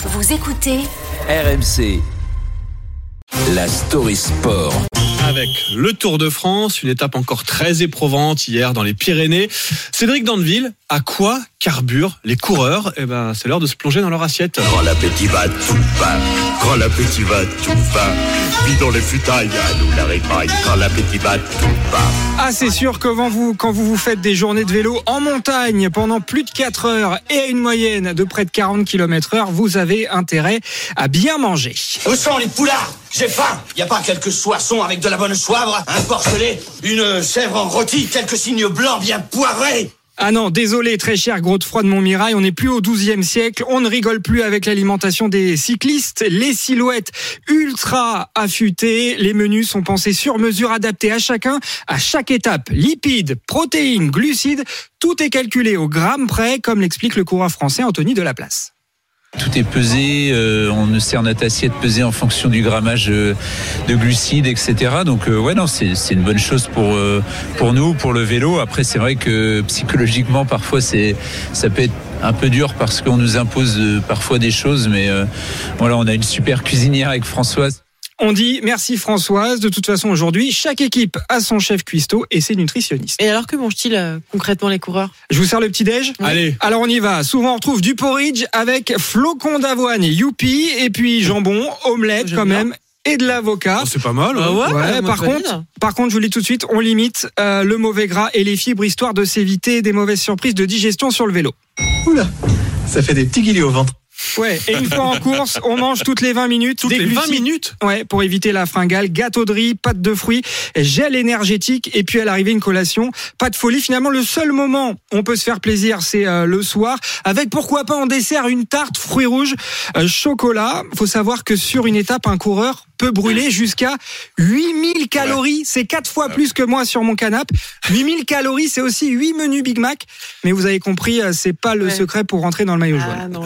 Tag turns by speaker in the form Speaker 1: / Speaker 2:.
Speaker 1: Vous écoutez
Speaker 2: RMC. La story sport.
Speaker 3: avec le Tour de France, une étape encore très éprouvante hier dans les Pyrénées. Cédric Danville, à quoi carburent les coureurs Eh ben, c'est l'heure de se plonger dans leur assiette.
Speaker 4: Quand l'appétit va, tout va. Quand l'appétit va, tout va. Vis dans les futailles, à nous la répaille. Quand l'appétit va, tout va.
Speaker 5: Ah, c'est sûr que quand vous, quand vous vous faites des journées de vélo en montagne pendant plus de 4 heures et à une moyenne de près de 40 km heure, vous avez intérêt à bien manger.
Speaker 6: Où sont les poulards? J'ai faim Y a pas quelques soissons avec de la bonne soivre Un porcelet Une chèvre en rôti Quelques signes blancs bien poivrés
Speaker 5: Ah non, désolé, très cher gros de froid de Montmirail, on n'est plus au 12e siècle, on ne rigole plus avec l'alimentation des cyclistes, les silhouettes ultra affûtées, les menus sont pensés sur mesure, adaptés à chacun, à chaque étape. Lipides, protéines, glucides, tout est calculé au gramme près, comme l'explique le coureur français Anthony Delaplace.
Speaker 7: Tout est pesé, euh, on sert notre assiette pesée en fonction du grammage euh, de glucides, etc. Donc euh, ouais non, c'est une bonne chose pour euh, pour nous, pour le vélo. Après c'est vrai que psychologiquement parfois c'est ça peut être un peu dur parce qu'on nous impose parfois des choses, mais voilà on a une super cuisinière avec Françoise.
Speaker 5: On dit merci Françoise, de toute façon aujourd'hui, chaque équipe a son chef cuistot et ses nutritionnistes.
Speaker 8: Et alors que mangent-ils euh, concrètement les coureurs?
Speaker 5: Je vous sers le petit-déj?
Speaker 3: Allez.
Speaker 5: Alors on y va. Souvent on retrouve du porridge avec flocons d'avoine, youpi, et puis jambon, omelette quand
Speaker 8: bien.
Speaker 5: même, et de l'avocat.
Speaker 3: Oh, c'est pas mal. hein.
Speaker 5: Ouais, par contre, par contre, je vous le dis tout de suite, on limite euh, le mauvais gras et les fibres histoire de s'éviter des mauvaises surprises de digestion sur le vélo.
Speaker 9: Oula, ça fait des petits guillis au ventre.
Speaker 5: Ouais, et une fois en course, on mange toutes les 20 minutes.
Speaker 3: Toutes
Speaker 5: des
Speaker 3: les 20
Speaker 5: glucides.
Speaker 3: minutes
Speaker 5: Ouais, pour éviter la fringale, gâteau de riz, pâte de fruits, gel énergétique et puis à l'arrivée une collation. Pas de folie. Finalement, le seul moment où on peut se faire plaisir, c'est euh, le soir, avec pourquoi pas en dessert une tarte fruits rouges, euh, chocolat. Faut savoir que sur une étape, un coureur peut brûler jusqu'à 8000 calories. C'est quatre fois plus que moi sur mon canapé. 8000 calories, c'est aussi 8 menus Big Mac. Mais vous avez compris, euh, c'est pas le
Speaker 8: Ouais.
Speaker 5: secret pour rentrer dans le maillot jaune.
Speaker 8: Ah non.